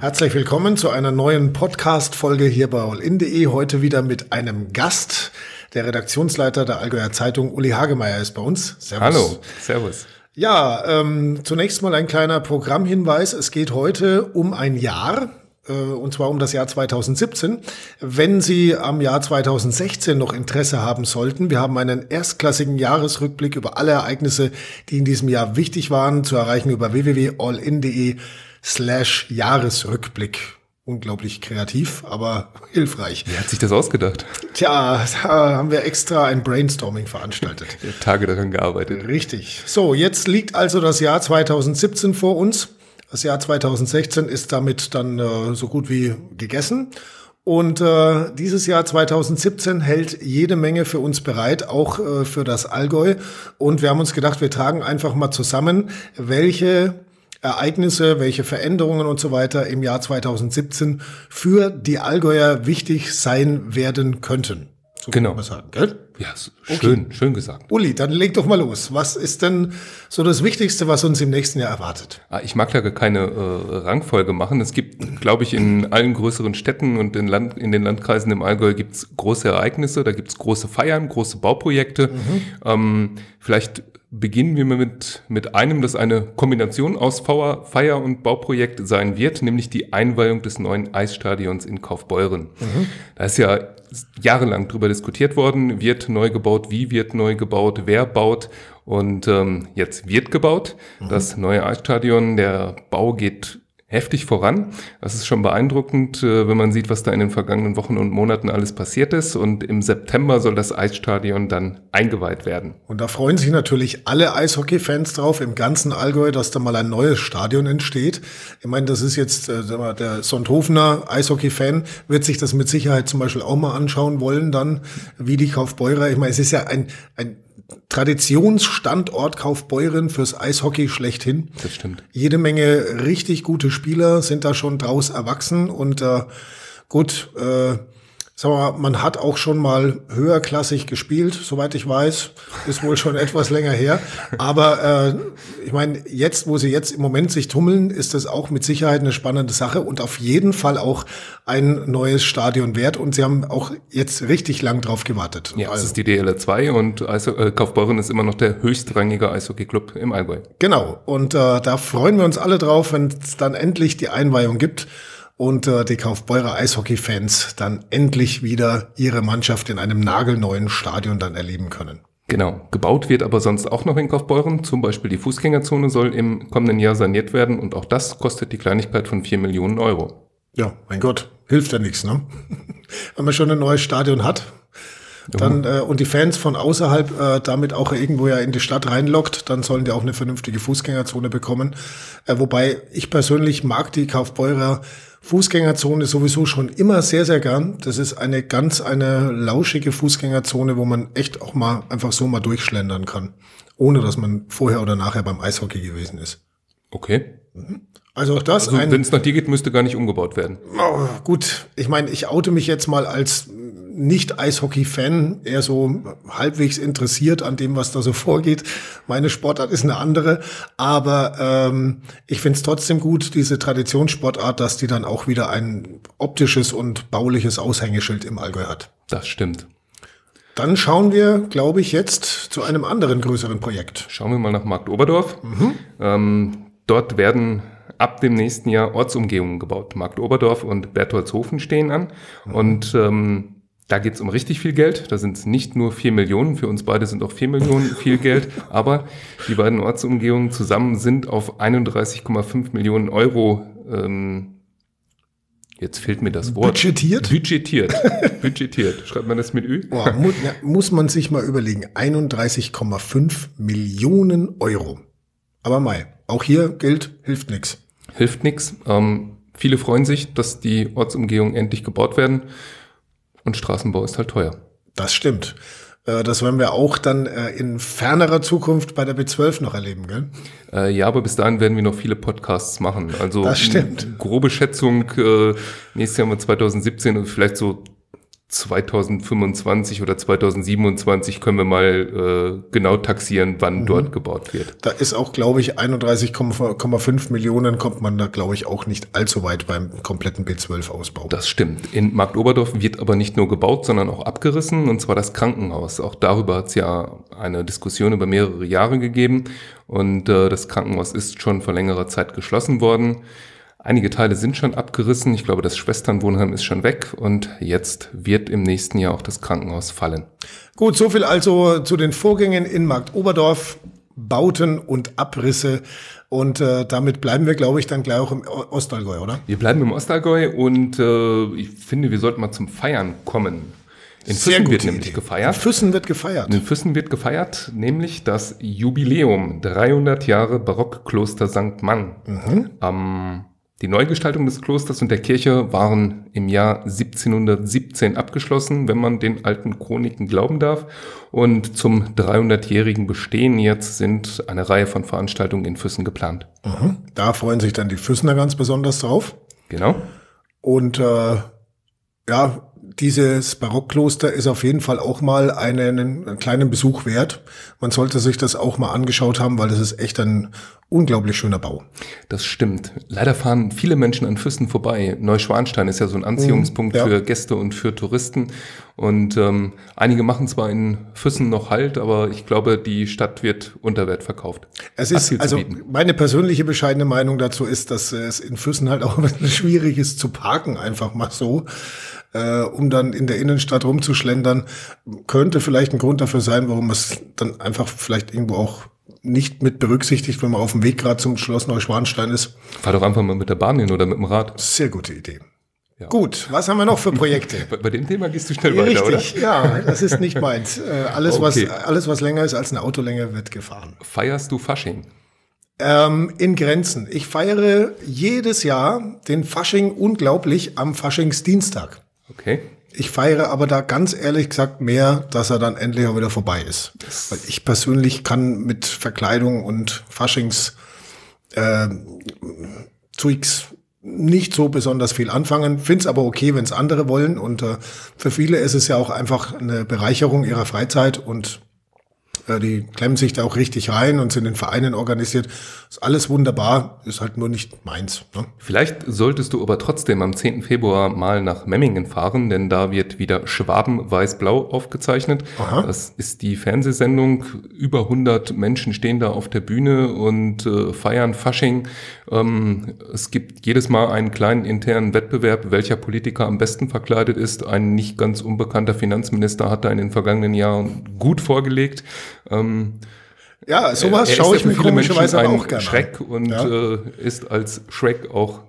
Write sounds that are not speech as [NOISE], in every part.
Herzlich willkommen zu einer neuen Podcast-Folge hier bei allin.de. Heute wieder mit einem Gast. Der Redaktionsleiter der Allgäuer Zeitung, Uli Hagemeyer, ist bei uns. Servus. Hallo, servus. Ja, ähm, zunächst mal ein kleiner Programmhinweis. Es geht heute um ein Jahr, äh, und zwar um das Jahr 2017. Wenn Sie am Jahr 2016 noch Interesse haben sollten, wir haben einen erstklassigen Jahresrückblick über alle Ereignisse, die in diesem Jahr wichtig waren, zu erreichen über www.allin.de slash Jahresrückblick. Unglaublich kreativ, aber [LAUGHS] hilfreich. Wer hat sich das ausgedacht? Tja, da haben wir extra ein Brainstorming veranstaltet. [LAUGHS] Tage daran gearbeitet. Richtig. So, jetzt liegt also das Jahr 2017 vor uns. Das Jahr 2016 ist damit dann äh, so gut wie gegessen. Und äh, dieses Jahr 2017 hält jede Menge für uns bereit, auch äh, für das Allgäu. Und wir haben uns gedacht, wir tragen einfach mal zusammen, welche Ereignisse, welche Veränderungen und so weiter im Jahr 2017 für die Allgäuer wichtig sein werden könnten. So genau. sagen, gell? Ja, schön, okay. schön gesagt. Uli, dann leg doch mal los. Was ist denn so das Wichtigste, was uns im nächsten Jahr erwartet? Ah, ich mag da gar keine äh, Rangfolge machen. Es gibt, glaube ich, in allen größeren Städten und in, Land, in den Landkreisen im Allgäu gibt es große Ereignisse, da gibt es große Feiern, große Bauprojekte. Mhm. Ähm, vielleicht beginnen wir mit, mit einem, das eine Kombination aus Feier- und Bauprojekt sein wird, nämlich die Einweihung des neuen Eisstadions in Kaufbeuren. Mhm. Da ist ja jahrelang drüber diskutiert worden, wird neu gebaut, wie wird neu gebaut, wer baut und ähm, jetzt wird gebaut. Mhm. Das neue Eisstadion, der Bau geht heftig voran. Das ist schon beeindruckend, äh, wenn man sieht, was da in den vergangenen Wochen und Monaten alles passiert ist. Und im September soll das Eisstadion dann eingeweiht werden. Und da freuen sich natürlich alle Eishockey-Fans drauf im ganzen Allgäu, dass da mal ein neues Stadion entsteht. Ich meine, das ist jetzt äh, der Sonthofener Eishockey-Fan wird sich das mit Sicherheit zum Beispiel auch mal anschauen wollen, dann wie die Kaufbeurer. Ich meine, es ist ja ein, ein Traditionsstandort Kaufbeuren fürs Eishockey schlechthin. Das stimmt. Jede Menge richtig gute Spieler sind da schon draus erwachsen und äh, gut, äh, Sag mal, man hat auch schon mal höherklassig gespielt, soweit ich weiß. Ist wohl schon [LAUGHS] etwas länger her. Aber äh, ich meine, jetzt, wo sie jetzt im Moment sich tummeln, ist das auch mit Sicherheit eine spannende Sache und auf jeden Fall auch ein neues Stadion wert. Und sie haben auch jetzt richtig lang drauf gewartet. Ja, also. das ist die DLR 2 und Eisho äh, Kaufbeuren ist immer noch der höchstrangige Eishockey-Club im Allgäu. Genau. Und äh, da freuen wir uns alle drauf, wenn es dann endlich die Einweihung gibt und äh, die Kaufbeurer Eishockey-Fans dann endlich wieder ihre Mannschaft in einem nagelneuen Stadion dann erleben können. Genau. Gebaut wird aber sonst auch noch in Kaufbeuren. Zum Beispiel die Fußgängerzone soll im kommenden Jahr saniert werden und auch das kostet die Kleinigkeit von vier Millionen Euro. Ja, mein Gott, hilft ja nichts, ne? [LAUGHS] Wenn man schon ein neues Stadion hat, dann äh, und die Fans von außerhalb äh, damit auch irgendwo ja in die Stadt reinlockt, dann sollen die auch eine vernünftige Fußgängerzone bekommen. Äh, wobei ich persönlich mag die Kaufbeurer Fußgängerzone sowieso schon immer sehr, sehr gern. Das ist eine ganz eine lauschige Fußgängerzone, wo man echt auch mal einfach so mal durchschlendern kann, ohne dass man vorher oder nachher beim Eishockey gewesen ist. Okay. Mhm. Also auch das. Also, Wenn es nach dir geht, müsste gar nicht umgebaut werden. Oh, gut, ich meine, ich oute mich jetzt mal als nicht-Eishockey-Fan, eher so halbwegs interessiert an dem, was da so vorgeht. Meine Sportart ist eine andere, aber ähm, ich finde es trotzdem gut, diese Traditionssportart, dass die dann auch wieder ein optisches und bauliches Aushängeschild im Allgäu hat. Das stimmt. Dann schauen wir, glaube ich, jetzt zu einem anderen größeren Projekt. Schauen wir mal nach Markt Oberdorf. Mhm. Ähm, dort werden ab dem nächsten Jahr Ortsumgehungen gebaut. Markt Oberdorf und Bertholdshofen stehen an. Mhm. Und ähm, da geht es um richtig viel Geld. Da sind es nicht nur vier Millionen. Für uns beide sind auch vier Millionen viel Geld. Aber die beiden Ortsumgehungen zusammen sind auf 31,5 Millionen Euro. Ähm, jetzt fehlt mir das Wort. Budgetiert? Budgetiert. [LAUGHS] Budgetiert. Schreibt man das mit Ü? Boah, mu ja, muss man sich mal überlegen. 31,5 Millionen Euro. Aber Mai, auch hier Geld hilft nichts. Hilft nichts. Ähm, viele freuen sich, dass die Ortsumgehungen endlich gebaut werden. Und Straßenbau ist halt teuer. Das stimmt. Äh, das werden wir auch dann äh, in fernerer Zukunft bei der B12 noch erleben, gell? Äh, ja, aber bis dahin werden wir noch viele Podcasts machen. Also das stimmt. Grobe Schätzung, nächstes Jahr mal 2017 und vielleicht so 2025 oder 2027 können wir mal äh, genau taxieren, wann mhm. dort gebaut wird. Da ist auch, glaube ich, 31,5 Millionen kommt man da, glaube ich, auch nicht allzu weit beim kompletten B12-Ausbau. Das stimmt. In Marktoberdorf wird aber nicht nur gebaut, sondern auch abgerissen, und zwar das Krankenhaus. Auch darüber hat es ja eine Diskussion über mehrere Jahre gegeben. Und äh, das Krankenhaus ist schon vor längerer Zeit geschlossen worden. Einige Teile sind schon abgerissen. Ich glaube, das Schwesternwohnheim ist schon weg und jetzt wird im nächsten Jahr auch das Krankenhaus fallen. Gut, so viel also zu den Vorgängen in Markt Oberdorf, Bauten und Abrisse. Und äh, damit bleiben wir, glaube ich, dann gleich auch im Ostallgäu, oder? Wir bleiben im Ostallgäu und äh, ich finde, wir sollten mal zum Feiern kommen. In Sehr Füssen wird nämlich gefeiert. In Füssen wird gefeiert. In Füssen wird gefeiert, nämlich das Jubiläum 300 Jahre Barockkloster St. Mann. Mhm. Am die Neugestaltung des Klosters und der Kirche waren im Jahr 1717 abgeschlossen, wenn man den alten Chroniken glauben darf. Und zum 300-jährigen Bestehen jetzt sind eine Reihe von Veranstaltungen in Füssen geplant. Mhm. Da freuen sich dann die Füssener ganz besonders drauf. Genau. Und äh, ja, dieses Barockkloster ist auf jeden Fall auch mal einen, einen, kleinen Besuch wert. Man sollte sich das auch mal angeschaut haben, weil das ist echt ein unglaublich schöner Bau. Das stimmt. Leider fahren viele Menschen an Füssen vorbei. Neuschwanstein ist ja so ein Anziehungspunkt mhm, ja. für Gäste und für Touristen. Und ähm, einige machen zwar in Füssen noch Halt, aber ich glaube, die Stadt wird unter Wert verkauft. Es ist, also meine persönliche bescheidene Meinung dazu ist, dass es in Füssen halt auch [LAUGHS] schwierig ist zu parken, einfach mal so äh, um dann in der Innenstadt rumzuschlendern, könnte vielleicht ein Grund dafür sein, warum es dann einfach vielleicht irgendwo auch nicht mit berücksichtigt, wenn man auf dem Weg gerade zum Schloss Neuschwanstein ist. Fahr doch einfach mal mit der Bahn hin oder mit dem Rad. Sehr gute Idee. Ja. Gut, was haben wir noch für Projekte? [LAUGHS] bei, bei, dem Thema gehst du schnell Richtig, weiter, Richtig, ja, das ist nicht meins. Äh, alles, okay. was, alles, was länger ist als eine Autolänge, wird gefahren. Feierst du Fasching? Ähm, in Grenzen. Ich feiere jedes Jahr den Fasching unglaublich am Faschingsdienstag. Okay. Ich feiere aber da ganz ehrlich gesagt mehr, dass er dann endlich auch wieder vorbei ist. Weil ich persönlich kann mit Verkleidung und Faschings äh, Zeugs nicht so besonders viel anfangen, finde es aber okay, wenn es andere wollen. Und äh, für viele ist es ja auch einfach eine Bereicherung ihrer Freizeit und die klemmen sich da auch richtig rein und sind in Vereinen organisiert. Ist alles wunderbar, ist halt nur nicht meins. Ne? Vielleicht solltest du aber trotzdem am 10. Februar mal nach Memmingen fahren, denn da wird wieder Schwaben Weiß-Blau aufgezeichnet. Aha. Das ist die Fernsehsendung. Über 100 Menschen stehen da auf der Bühne und äh, feiern Fasching. Ähm, es gibt jedes Mal einen kleinen internen Wettbewerb, welcher Politiker am besten verkleidet ist. Ein nicht ganz unbekannter Finanzminister hat da in den vergangenen Jahren gut vorgelegt. Ähm, ja, sowas schaue ich mir komischerweise auch gerne Schreck und ja. äh, ist als Schreck auch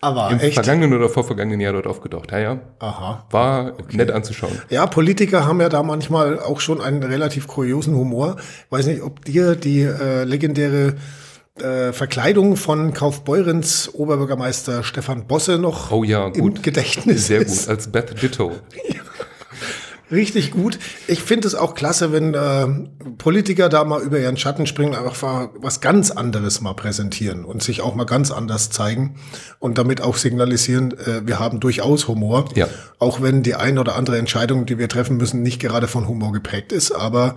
aber im echt? vergangenen oder vorvergangenen Jahr dort aufgetaucht. Ja, ja. Aha. War okay. nett anzuschauen. Ja, Politiker haben ja da manchmal auch schon einen relativ kuriosen Humor. Weiß nicht, ob dir die äh, legendäre äh, Verkleidung von Kaufbeurens Oberbürgermeister Stefan Bosse noch oh ja, gut. im Gedächtnis Sehr gut, als Beth Ditto. [LAUGHS] ja. Richtig gut. Ich finde es auch klasse, wenn äh, Politiker da mal über ihren Schatten springen, einfach was ganz anderes mal präsentieren und sich auch mal ganz anders zeigen und damit auch signalisieren, äh, wir haben durchaus Humor. Ja. Auch wenn die ein oder andere Entscheidung, die wir treffen müssen, nicht gerade von Humor geprägt ist, aber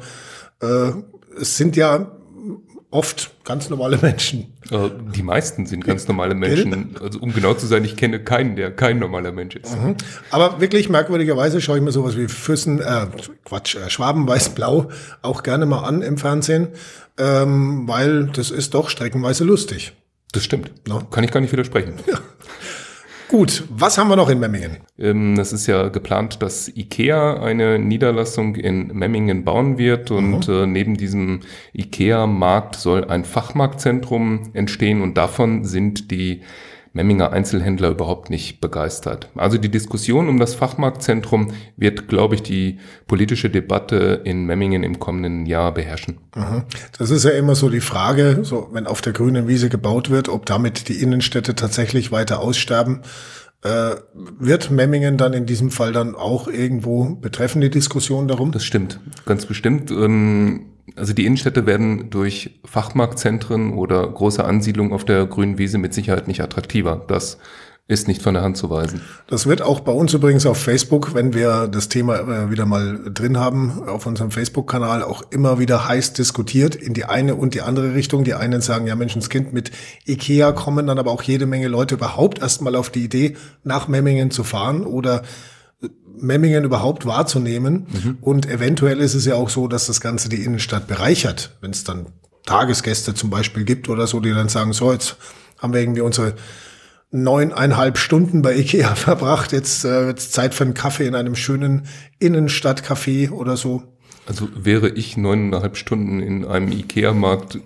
äh, es sind ja oft ganz normale Menschen. Äh, die meisten sind ganz normale Menschen. Also um genau zu sein, ich kenne keinen, der kein normaler Mensch ist. Mhm. Aber wirklich merkwürdigerweise schaue ich mir sowas wie Füssen, äh, Quatsch, äh, Schwaben weiß-blau auch gerne mal an im Fernsehen, ähm, weil das ist doch streckenweise lustig. Das stimmt. No? Kann ich gar nicht widersprechen. Ja. Gut, was haben wir noch in Memmingen? Ähm, es ist ja geplant, dass IKEA eine Niederlassung in Memmingen bauen wird und mhm. äh, neben diesem IKEA-Markt soll ein Fachmarktzentrum entstehen und davon sind die Memminger Einzelhändler überhaupt nicht begeistert. Also die Diskussion um das Fachmarktzentrum wird, glaube ich, die politische Debatte in Memmingen im kommenden Jahr beherrschen. Das ist ja immer so die Frage, so wenn auf der grünen Wiese gebaut wird, ob damit die Innenstädte tatsächlich weiter aussterben. Äh, wird Memmingen dann in diesem Fall dann auch irgendwo betreffen, die Diskussion darum? Das stimmt, ganz bestimmt. Ähm also die Innenstädte werden durch Fachmarktzentren oder große Ansiedlungen auf der grünen Wiese mit Sicherheit nicht attraktiver. Das ist nicht von der Hand zu weisen. Das wird auch bei uns übrigens auf Facebook, wenn wir das Thema äh, wieder mal drin haben, auf unserem Facebook-Kanal auch immer wieder heiß diskutiert in die eine und die andere Richtung. Die einen sagen, ja Menschenskind, mit Ikea kommen dann aber auch jede Menge Leute überhaupt erstmal auf die Idee, nach Memmingen zu fahren oder Memmingen überhaupt wahrzunehmen. Mhm. Und eventuell ist es ja auch so, dass das Ganze die Innenstadt bereichert, wenn es dann Tagesgäste zum Beispiel gibt oder so, die dann sagen, so, jetzt haben wir irgendwie unsere neuneinhalb Stunden bei Ikea [LAUGHS] verbracht. Jetzt äh, wird's Zeit für einen Kaffee in einem schönen Innenstadtcafé oder so. Also wäre ich neuneinhalb Stunden in einem Ikea-Markt,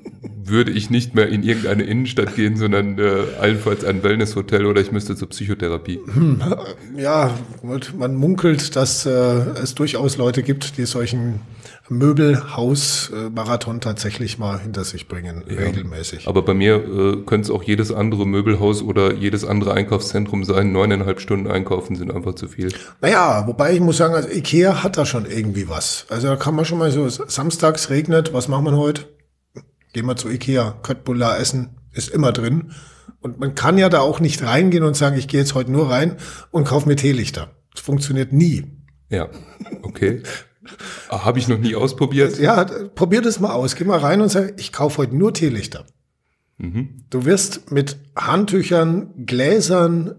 würde ich nicht mehr in irgendeine Innenstadt gehen, sondern äh, allenfalls ein Wellnesshotel oder ich müsste zur Psychotherapie. Hm, ja, man munkelt, dass äh, es durchaus Leute gibt, die solchen Möbelhaus-Marathon tatsächlich mal hinter sich bringen, ja. regelmäßig. Aber bei mir äh, könnte es auch jedes andere Möbelhaus oder jedes andere Einkaufszentrum sein. Neuneinhalb Stunden einkaufen sind einfach zu viel. Naja, wobei ich muss sagen, also Ikea hat da schon irgendwie was. Also da kann man schon mal so, samstags regnet, was machen wir heute? Gehen wir zu Ikea, Köttbullar essen, ist immer drin. Und man kann ja da auch nicht reingehen und sagen, ich gehe jetzt heute nur rein und kaufe mir Teelichter. Das funktioniert nie. Ja, okay. Habe ich noch nie ausprobiert. Ja, probier das mal aus. Geh mal rein und sag, ich kaufe heute nur Teelichter. Mhm. Du wirst mit Handtüchern, Gläsern,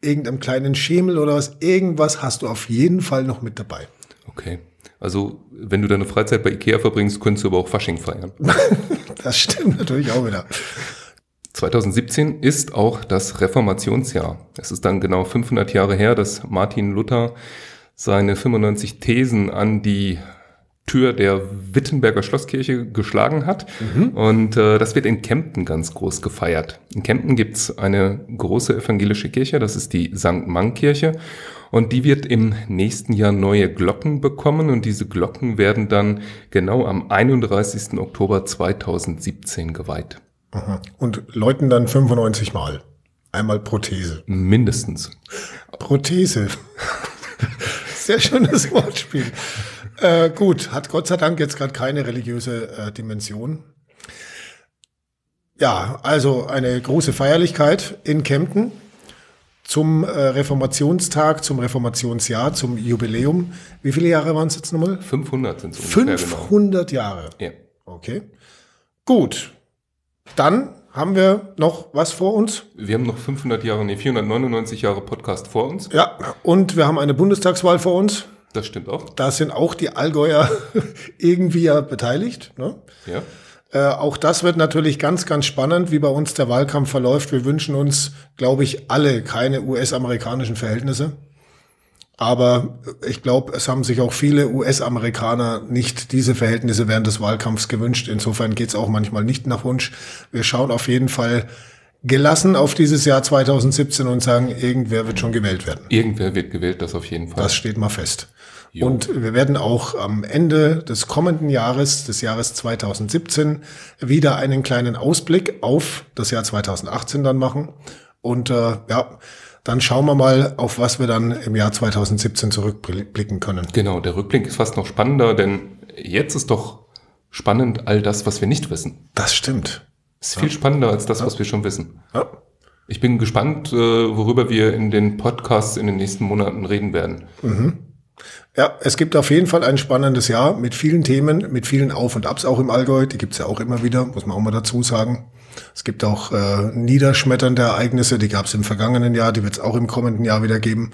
irgendeinem kleinen Schemel oder was, irgendwas hast du auf jeden Fall noch mit dabei. Okay. Also, wenn du deine Freizeit bei Ikea verbringst, könntest du aber auch Fasching feiern. [LAUGHS] das stimmt natürlich auch wieder. 2017 ist auch das Reformationsjahr. Es ist dann genau 500 Jahre her, dass Martin Luther seine 95 Thesen an die Tür der Wittenberger Schlosskirche geschlagen hat. Mhm. Und äh, das wird in Kempten ganz groß gefeiert. In Kempten gibt's eine große evangelische Kirche, das ist die St. Mang-Kirche. Und die wird im nächsten Jahr neue Glocken bekommen. Und diese Glocken werden dann genau am 31. Oktober 2017 geweiht. Aha. Und läuten dann 95 Mal. Einmal Prothese. Mindestens. Prothese. [LAUGHS] Sehr schönes Wortspiel. Äh, gut, hat Gott sei Dank jetzt gerade keine religiöse äh, Dimension. Ja, also eine große Feierlichkeit in Kempten zum äh, Reformationstag, zum Reformationsjahr, zum Jubiläum. Wie viele Jahre waren es jetzt nochmal? 500 sind es ungefähr. 500 genau. Jahre. Ja. Okay. Gut. Dann haben wir noch was vor uns? Wir haben noch 500 Jahre, nee, 499 Jahre Podcast vor uns. Ja, und wir haben eine Bundestagswahl vor uns. Das stimmt auch. Da sind auch die Allgäuer [LAUGHS] irgendwie ja beteiligt. Ne? Ja. Äh, auch das wird natürlich ganz, ganz spannend, wie bei uns der Wahlkampf verläuft. Wir wünschen uns, glaube ich, alle keine US-amerikanischen Verhältnisse. Aber ich glaube, es haben sich auch viele US-Amerikaner nicht diese Verhältnisse während des Wahlkampfs gewünscht. Insofern geht es auch manchmal nicht nach Wunsch. Wir schauen auf jeden Fall gelassen auf dieses Jahr 2017 und sagen, irgendwer wird schon gewählt werden. Irgendwer wird gewählt, das auf jeden Fall. Das steht mal fest. Jo. Und wir werden auch am Ende des kommenden Jahres, des Jahres 2017, wieder einen kleinen Ausblick auf das Jahr 2018 dann machen. Und äh, ja, dann schauen wir mal, auf was wir dann im Jahr 2017 zurückblicken können. Genau, der Rückblick ist fast noch spannender, denn jetzt ist doch spannend all das, was wir nicht wissen. Das stimmt. Ist ja. viel spannender als das, ja. was wir schon wissen. Ja. Ich bin gespannt, äh, worüber wir in den Podcasts in den nächsten Monaten reden werden. Mhm. Ja, es gibt auf jeden Fall ein spannendes Jahr mit vielen Themen, mit vielen Auf und Abs auch im Allgäu. Die gibt's ja auch immer wieder, muss man auch mal dazu sagen. Es gibt auch äh, niederschmetternde Ereignisse, die gab es im vergangenen Jahr, die wird es auch im kommenden Jahr wieder geben.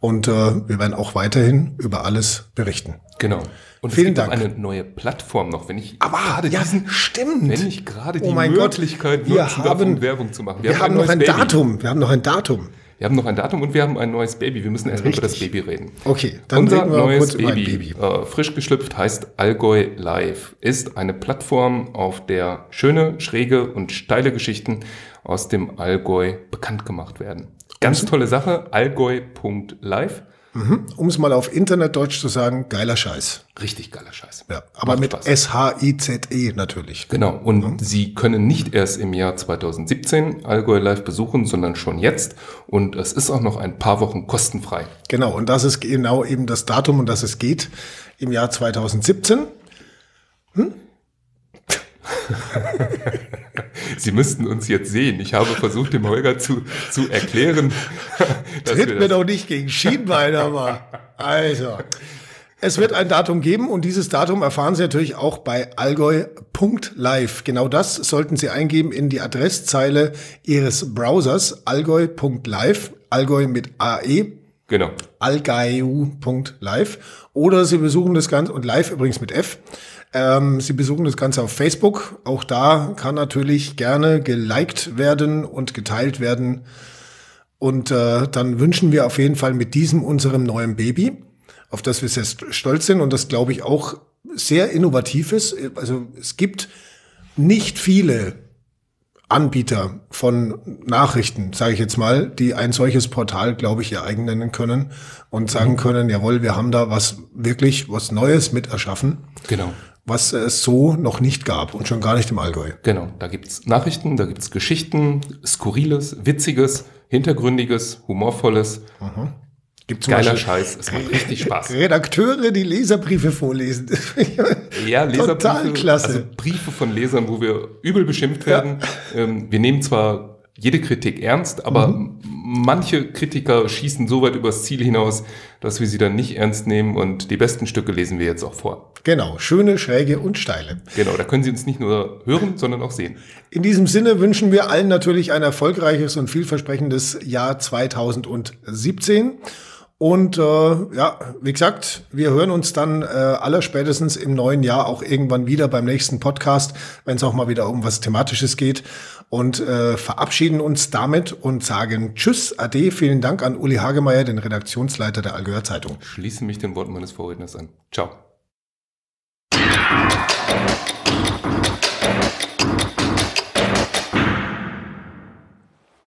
Und äh, wir werden auch weiterhin über alles berichten. Genau. Und Vielen Dank. eine neue Plattform noch, wenn ich Aber gerade ja, diesen, stimmt. wenn ich gerade oh die Möglichkeit Gott, wir nutzen haben, Werbung zu machen. Wir, wir haben, haben noch ein Baby. Datum. Wir haben noch ein Datum. Wir haben noch ein Datum und wir haben ein neues Baby. Wir müssen erstmal über das Baby reden. Okay, dann Unser reden wir neues Baby, Baby. Äh, frisch geschlüpft, heißt Allgäu Live. Ist eine Plattform, auf der schöne, schräge und steile Geschichten aus dem Allgäu bekannt gemacht werden. Ganz tolle Sache, allgäu.live. Mhm. Um es mal auf Internetdeutsch zu sagen, geiler Scheiß. Richtig geiler Scheiß. Ja, aber Macht mit S-H-I-Z-E natürlich. Genau. Und mhm. Sie können nicht erst im Jahr 2017 Allgäu Live besuchen, sondern schon jetzt. Und es ist auch noch ein paar Wochen kostenfrei. Genau. Und das ist genau eben das Datum, um das es geht im Jahr 2017. Hm? [LAUGHS] Sie müssten uns jetzt sehen. Ich habe versucht, dem Holger zu, zu erklären. [LAUGHS] Tritt mir doch nicht gegen Schienbeiner mal. Also. Es wird ein Datum geben und dieses Datum erfahren Sie natürlich auch bei allgäu.live. Genau das sollten Sie eingeben in die Adresszeile Ihres Browsers allgäu.live, Allgäu mit AE. Genau. allgäu.live. Oder Sie besuchen das Ganze, und live übrigens mit F. Ähm, Sie besuchen das Ganze auf Facebook. Auch da kann natürlich gerne geliked werden und geteilt werden. Und äh, dann wünschen wir auf jeden Fall mit diesem unserem neuen Baby auf das wir sehr stolz sind und das glaube ich auch sehr innovativ ist. Also es gibt nicht viele Anbieter von Nachrichten, sage ich jetzt mal, die ein solches Portal, glaube ich, ihr eigen nennen können und sagen mhm. können, jawohl, wir haben da was wirklich, was Neues mit erschaffen. Genau. Was es so noch nicht gab und schon gar nicht im Allgäu. Genau, da gibt's Nachrichten, da gibt's Geschichten, Skurriles, Witziges, Hintergründiges, Humorvolles. Mhm. Gibt zum Geiler Scheiß, es macht richtig Spaß. Redakteure, die Leserbriefe vorlesen. [LAUGHS] ja, Leserbriefe, Total klasse. also Briefe von Lesern, wo wir übel beschimpft werden. Ja. Ähm, wir nehmen zwar jede Kritik ernst, aber mhm. Manche Kritiker schießen so weit übers Ziel hinaus, dass wir sie dann nicht ernst nehmen und die besten Stücke lesen wir jetzt auch vor. Genau, schöne, schräge und steile. Genau, da können Sie uns nicht nur hören, sondern auch sehen. In diesem Sinne wünschen wir allen natürlich ein erfolgreiches und vielversprechendes Jahr 2017. Und äh, ja, wie gesagt, wir hören uns dann äh, aller spätestens im neuen Jahr auch irgendwann wieder beim nächsten Podcast, wenn es auch mal wieder um was Thematisches geht. Und äh, verabschieden uns damit und sagen Tschüss, Ade, vielen Dank an Uli Hagemeyer, den Redaktionsleiter der Allgäuer Zeitung. Schließe mich den Worten meines Vorredners an. Ciao.